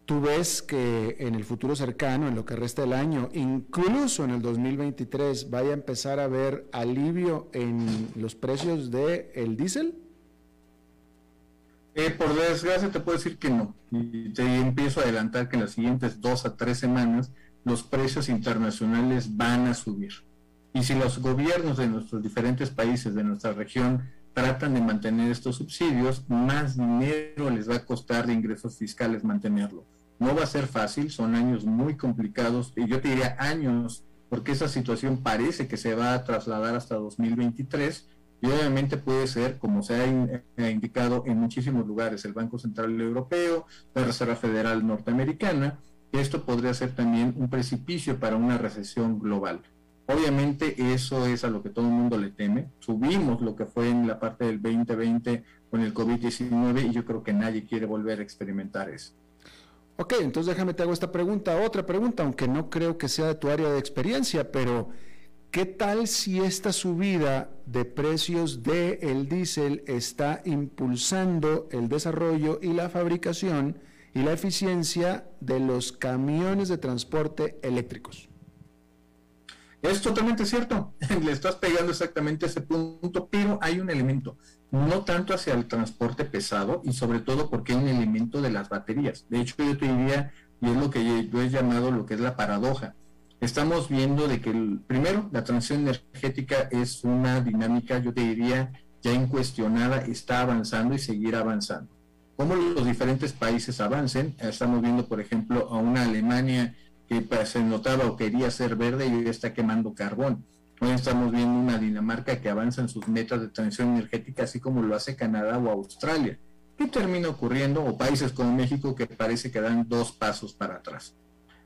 tú ves que en el futuro cercano, en lo que resta del año, incluso en el 2023, vaya a empezar a haber alivio en los precios del el diésel? Eh, por desgracia te puedo decir que no. Y te empiezo a adelantar que en las siguientes dos a tres semanas los precios internacionales van a subir. Y si los gobiernos de nuestros diferentes países, de nuestra región, tratan de mantener estos subsidios, más dinero les va a costar de ingresos fiscales mantenerlo. No va a ser fácil, son años muy complicados, y yo te diría años, porque esa situación parece que se va a trasladar hasta 2023, y obviamente puede ser, como se ha indicado en muchísimos lugares, el Banco Central Europeo, la Reserva Federal Norteamericana, esto podría ser también un precipicio para una recesión global. Obviamente eso es a lo que todo el mundo le teme. Subimos lo que fue en la parte del 2020 con el COVID-19 y yo creo que nadie quiere volver a experimentar eso. Ok, entonces déjame te hago esta pregunta, otra pregunta, aunque no creo que sea de tu área de experiencia, pero ¿qué tal si esta subida de precios del el diésel está impulsando el desarrollo y la fabricación y la eficiencia de los camiones de transporte eléctricos. Es totalmente cierto, le estás pegando exactamente ese punto, pero hay un elemento, no tanto hacia el transporte pesado y sobre todo porque hay un elemento de las baterías. De hecho, yo te diría, y es lo que yo he llamado lo que es la paradoja. Estamos viendo de que, el, primero, la transición energética es una dinámica, yo te diría, ya incuestionada, está avanzando y seguirá avanzando cómo los diferentes países avancen. Estamos viendo, por ejemplo, a una Alemania que pues, se notaba o quería ser verde y hoy está quemando carbón. Hoy estamos viendo una Dinamarca que avanza en sus metas de transición energética, así como lo hace Canadá o Australia. ¿Qué termina ocurriendo? O países como México que parece que dan dos pasos para atrás.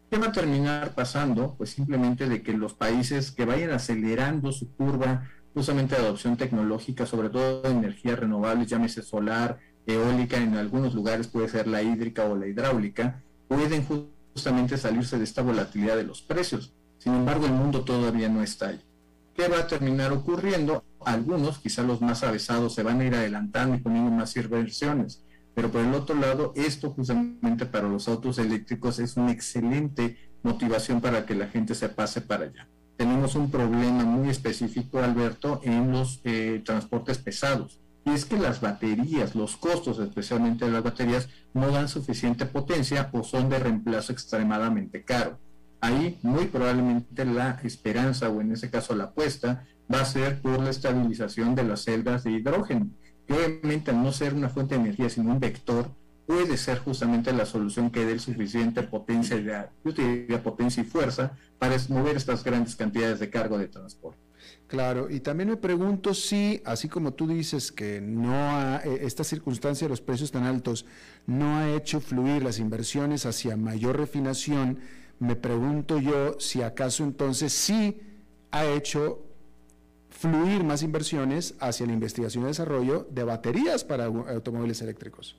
¿Qué va a terminar pasando? Pues simplemente de que los países que vayan acelerando su curva justamente de adopción tecnológica, sobre todo de energías renovables, llámese solar, eólica, en algunos lugares puede ser la hídrica o la hidráulica, pueden justamente salirse de esta volatilidad de los precios. Sin embargo, el mundo todavía no está ahí. ¿Qué va a terminar ocurriendo? Algunos, quizá los más avesados, se van a ir adelantando y poniendo más inversiones. Pero por el otro lado, esto justamente para los autos eléctricos es una excelente motivación para que la gente se pase para allá. Tenemos un problema muy específico, Alberto, en los eh, transportes pesados. Y es que las baterías, los costos especialmente de las baterías, no dan suficiente potencia o son de reemplazo extremadamente caro. Ahí muy probablemente la esperanza o en ese caso la apuesta va a ser por la estabilización de las celdas de hidrógeno obviamente al no ser una fuente de energía, sino un vector, puede ser justamente la solución que dé suficiente potencia, de, potencia y fuerza para mover estas grandes cantidades de cargo de transporte. Claro, y también me pregunto si, así como tú dices que no ha, eh, esta circunstancia de los precios tan altos no ha hecho fluir las inversiones hacia mayor refinación, me pregunto yo si acaso entonces sí ha hecho fluir más inversiones hacia la investigación y desarrollo de baterías para automóviles eléctricos.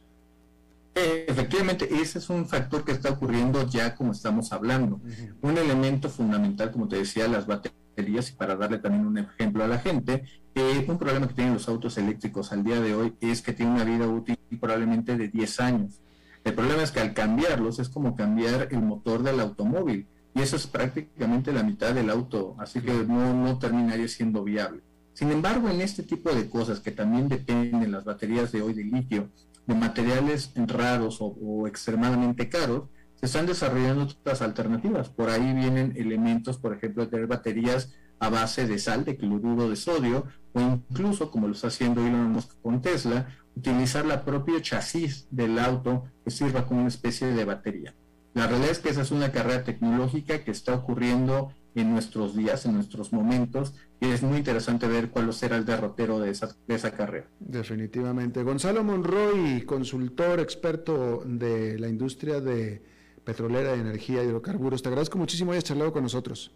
Efectivamente, ese es un factor que está ocurriendo ya como estamos hablando. Un elemento fundamental, como te decía, las baterías, y para darle también un ejemplo a la gente, eh, un problema que tienen los autos eléctricos al día de hoy es que tienen una vida útil probablemente de 10 años. El problema es que al cambiarlos es como cambiar el motor del automóvil y eso es prácticamente la mitad del auto, así que no, no terminaría siendo viable. Sin embargo, en este tipo de cosas que también dependen las baterías de hoy de litio, de materiales raros o, extremadamente caros, se están desarrollando otras alternativas. Por ahí vienen elementos, por ejemplo, de tener baterías a base de sal, de cloruro de sodio, o incluso, como lo está haciendo Elon Musk con Tesla, utilizar la propia chasis del auto que sirva como una especie de batería. La realidad es que esa es una carrera tecnológica que está ocurriendo en nuestros días, en nuestros momentos, y es muy interesante ver cuál será el derrotero de esa, de esa carrera. Definitivamente. Gonzalo Monroy, consultor experto de la industria de petrolera, de energía y hidrocarburos, te agradezco muchísimo hayas charlado con nosotros.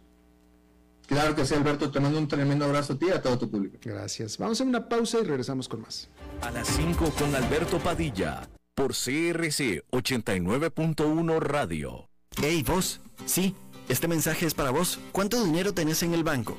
Claro que sí, Alberto. Te mando un tremendo abrazo a ti y a todo tu público. Gracias. Vamos a una pausa y regresamos con más. A las 5 con Alberto Padilla por CRC 89.1 Radio. Hey, vos. Sí, este mensaje es para vos. ¿Cuánto dinero tenés en el banco?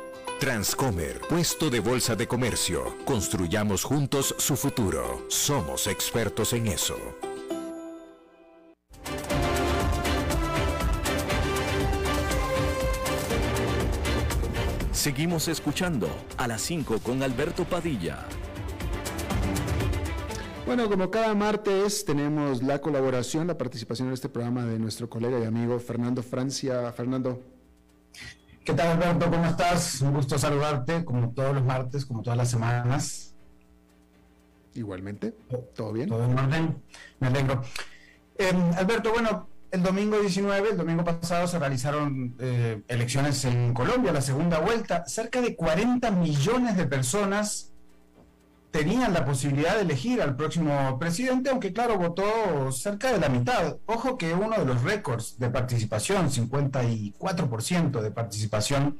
Transcomer, puesto de bolsa de comercio. Construyamos juntos su futuro. Somos expertos en eso. Seguimos escuchando a las 5 con Alberto Padilla. Bueno, como cada martes tenemos la colaboración, la participación en este programa de nuestro colega y amigo Fernando Francia. Fernando. ¿Qué tal Alberto? ¿Cómo estás? Un gusto saludarte, como todos los martes, como todas las semanas. Igualmente, ¿todo bien? Todo en orden, me alegro. Em, Alberto, bueno, el domingo 19, el domingo pasado, se realizaron eh, elecciones en Colombia, la segunda vuelta. Cerca de 40 millones de personas tenían la posibilidad de elegir al próximo presidente, aunque claro, votó cerca de la mitad. Ojo que uno de los récords de participación, 54% de participación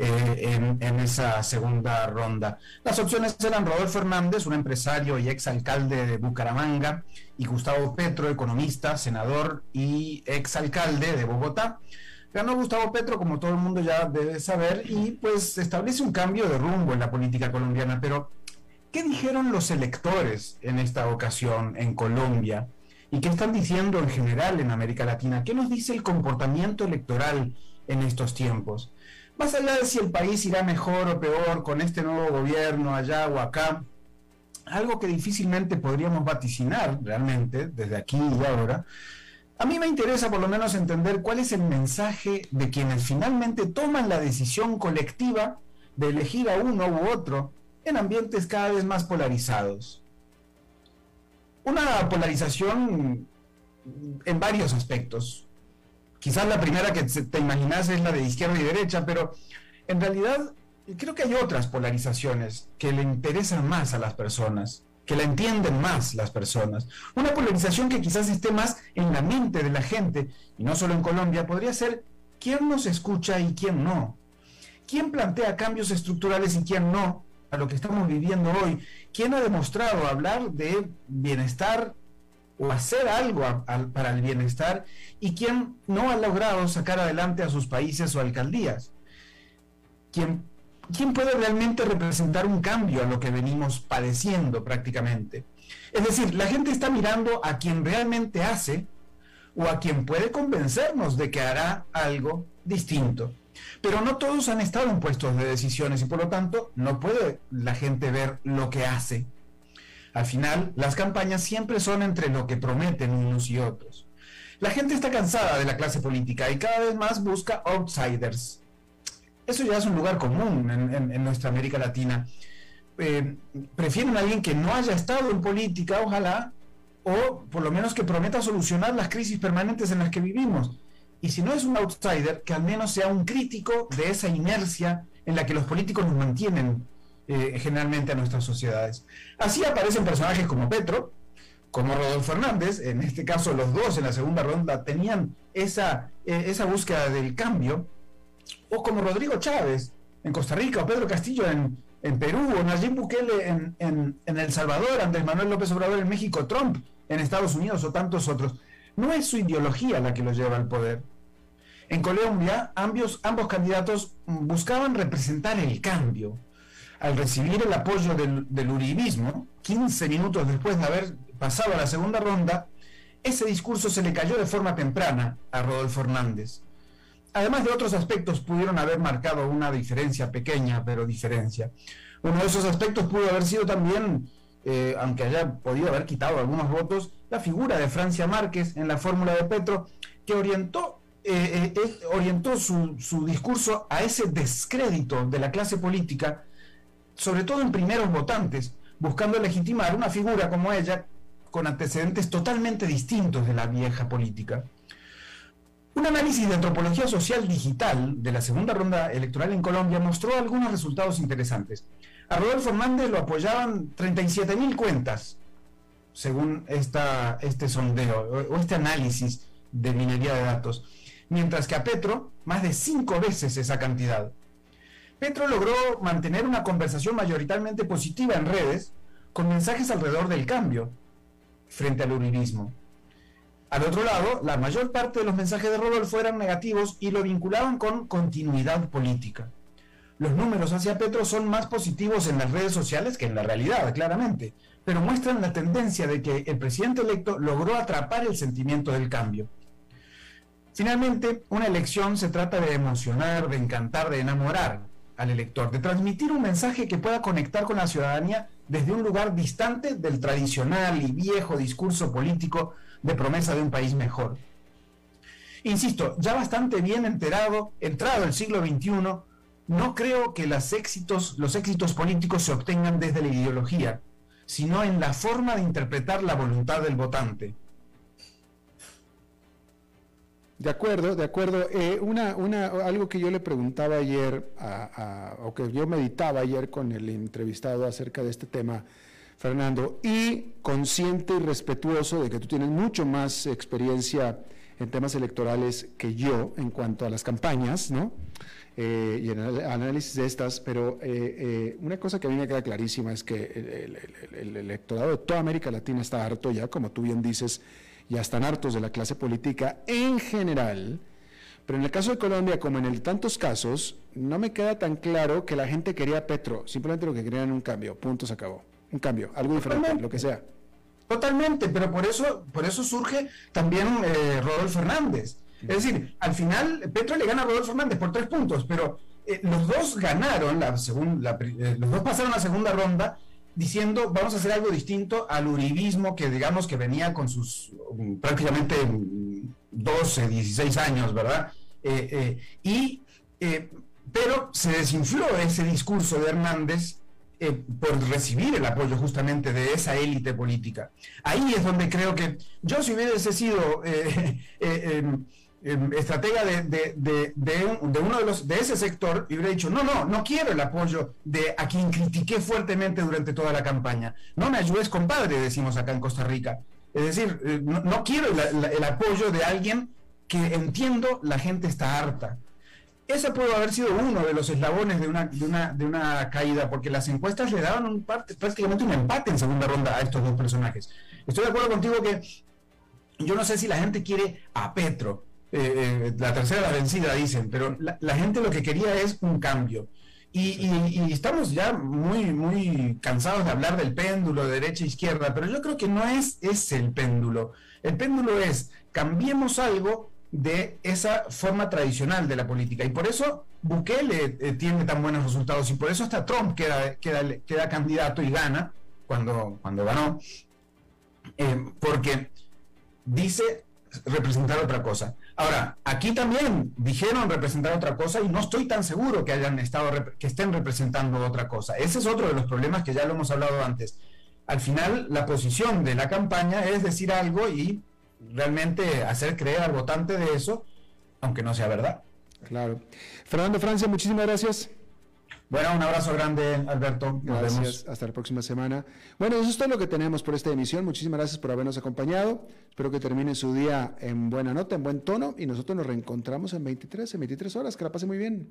eh, en, esa segunda ronda. Las opciones eran Rodolfo Hernández, un empresario y exalcalde de Bucaramanga, y Gustavo Petro, economista, senador y exalcalde de Bogotá. Ganó Gustavo Petro, como todo el mundo ya debe saber, y pues establece un cambio de rumbo en la política colombiana, pero ¿Qué dijeron los electores en esta ocasión en Colombia? ¿Y qué están diciendo en general en América Latina? ¿Qué nos dice el comportamiento electoral en estos tiempos? Más allá de si el país irá mejor o peor con este nuevo gobierno allá o acá, algo que difícilmente podríamos vaticinar realmente desde aquí y ahora, a mí me interesa por lo menos entender cuál es el mensaje de quienes finalmente toman la decisión colectiva de elegir a uno u otro en ambientes cada vez más polarizados. Una polarización en varios aspectos. Quizás la primera que te imaginas es la de izquierda y derecha, pero en realidad creo que hay otras polarizaciones que le interesan más a las personas, que la entienden más las personas. Una polarización que quizás esté más en la mente de la gente, y no solo en Colombia, podría ser quién nos escucha y quién no. ¿Quién plantea cambios estructurales y quién no lo que estamos viviendo hoy? ¿Quién ha demostrado hablar de bienestar o hacer algo para el bienestar y quién no ha logrado sacar adelante a sus países o alcaldías? ¿Quién ¿quién puede realmente representar un cambio a lo que venimos padeciendo prácticamente? Es decir, la gente está mirando a quien realmente hace o a quien puede convencernos de que hará algo distinto. Pero no todos han estado en puestos de decisiones y por lo tanto no puede la gente ver lo que hace. Al final, las campañas siempre son entre lo que prometen unos y otros. La gente está cansada de la clase política y cada vez más busca outsiders, eso ya es un lugar común en, nuestra América Latina. Eh, prefieren a alguien que no haya estado en política, ojalá, o por lo menos que prometa solucionar las crisis permanentes en las que vivimos. Y si no es un outsider, que al menos sea un crítico de esa inercia en la que los políticos nos mantienen eh, generalmente a nuestras sociedades. Así aparecen personajes como Petro, como Rodolfo Hernández, en este caso los dos en la segunda ronda tenían esa, eh, esa búsqueda del cambio, o como Rodrigo Chávez en Costa Rica, o Pedro Castillo en, Perú, o Nayib Bukele en, en, El Salvador, Andrés Manuel López Obrador en México, Trump en Estados Unidos o tantos otros. No es su ideología la que los lleva al poder. En Colombia, ambos, candidatos buscaban representar el cambio. Al recibir el apoyo del, del uribismo, 15 minutos después de haber pasado a la segunda ronda, ese discurso se le cayó de forma temprana a Rodolfo Hernández además de otros aspectos, pudieron haber marcado una diferencia pequeña, pero diferencia. Uno de esos aspectos pudo haber sido también, eh, aunque haya podido haber quitado algunos votos, la figura de Francia Márquez en la fórmula de Petro, que orientó, eh, eh, orientó su, su discurso a ese descrédito de la clase política, sobre todo en primeros votantes, buscando legitimar una figura como ella con antecedentes totalmente distintos de la vieja política. Un análisis de antropología social digital de la segunda ronda electoral en Colombia mostró algunos resultados interesantes. A Rodolfo Hernández lo apoyaban 37.000 cuentas, según este sondeo o este análisis de minería de datos, mientras que a Petro más de cinco veces esa cantidad. Petro logró mantener una conversación mayoritariamente positiva en redes, con mensajes alrededor del cambio frente al uribismo. Al otro lado, la mayor parte de los mensajes de Rodolfo eran negativos y lo vinculaban con continuidad política. Los números hacia Petro son más positivos en las redes sociales que en la realidad, claramente, pero muestran la tendencia de que el presidente electo logró atrapar el sentimiento del cambio. Finalmente, una elección se trata de emocionar, de encantar, de enamorar al elector, de transmitir un mensaje que pueda conectar con la ciudadanía desde un lugar distante del tradicional y viejo discurso político de promesa de un país mejor. Insisto, ya bastante bien enterado, entrado el siglo XXI, no creo que los éxitos, los éxitos políticos se obtengan desde la ideología, sino en la forma de interpretar la voluntad del votante. De acuerdo, de acuerdo. Eh, una, una, algo que yo le preguntaba ayer, o que yo meditaba ayer con el entrevistado acerca de este tema, Fernando, y consciente y respetuoso de que tú tienes mucho más experiencia en temas electorales que yo en cuanto a las campañas, ¿no? Eh, y en el análisis de estas, pero eh, eh, una cosa que a mí me queda clarísima es que el, electorado de toda América Latina está harto ya, como tú bien dices, ya están hartos de la clase política en general, pero en el caso de Colombia, como en el tantos casos, no me queda tan claro que la gente quería Petro, simplemente lo que querían un cambio, punto, se acabó un cambio, algo diferente, lo que sea. Totalmente, pero por eso, por eso surge también eh, Rodolfo Hernández. Es decir, al final Petro le gana a Rodolfo Hernández por tres puntos, pero eh, los dos ganaron, la segunda, eh, los dos pasaron la segunda ronda diciendo vamos a hacer algo distinto al uribismo que digamos que venía con sus um, prácticamente 12, um, 16 años, ¿verdad? y, pero se desinfló ese discurso de Hernández eh, por recibir el apoyo justamente de esa élite política. Ahí es donde creo que yo si hubiese sido eh, eh, em, em, estratega de, uno de los de ese sector y hubiera dicho, no, no, no quiero el apoyo de a quien critiqué fuertemente durante toda la campaña. No me ayudes, compadre, decimos acá en Costa Rica. Es decir, eh, no, quiero el apoyo de alguien que entiendo la gente está harta. Ese pudo haber sido uno de los eslabones de una, de una, caída, porque las encuestas le daban prácticamente un empate en segunda ronda a estos dos personajes. Estoy de acuerdo contigo que yo no sé si la gente quiere a Petro, eh, eh, la tercera la vencida dicen, pero la, gente lo que quería es un cambio. Y, estamos ya muy, muy cansados de hablar del péndulo de derecha e izquierda, pero yo creo que no es ese el péndulo. El péndulo es cambiemos algo de esa forma tradicional de la política. Y por eso Bukele eh, tiene tan buenos resultados y por eso hasta Trump queda, queda, queda candidato y gana cuando, cuando ganó, eh, porque dice representar otra cosa. Ahora, aquí también dijeron representar otra cosa y no estoy tan seguro que hayan estado que estén representando otra cosa. Ese es otro de los problemas que ya lo hemos hablado antes. Al final, la posición de la campaña es decir algo y realmente hacer creer al votante de eso, aunque no sea verdad. Claro. Fernando Francia, muchísimas gracias. Bueno, un abrazo grande, Alberto. Nos gracias. Hasta la próxima semana. Bueno, eso es todo lo que tenemos por esta emisión. Muchísimas gracias por habernos acompañado. Espero que termine su día en buena nota, en buen tono. Y nosotros nos reencontramos en 23, en 23 horas. Que la pase muy bien.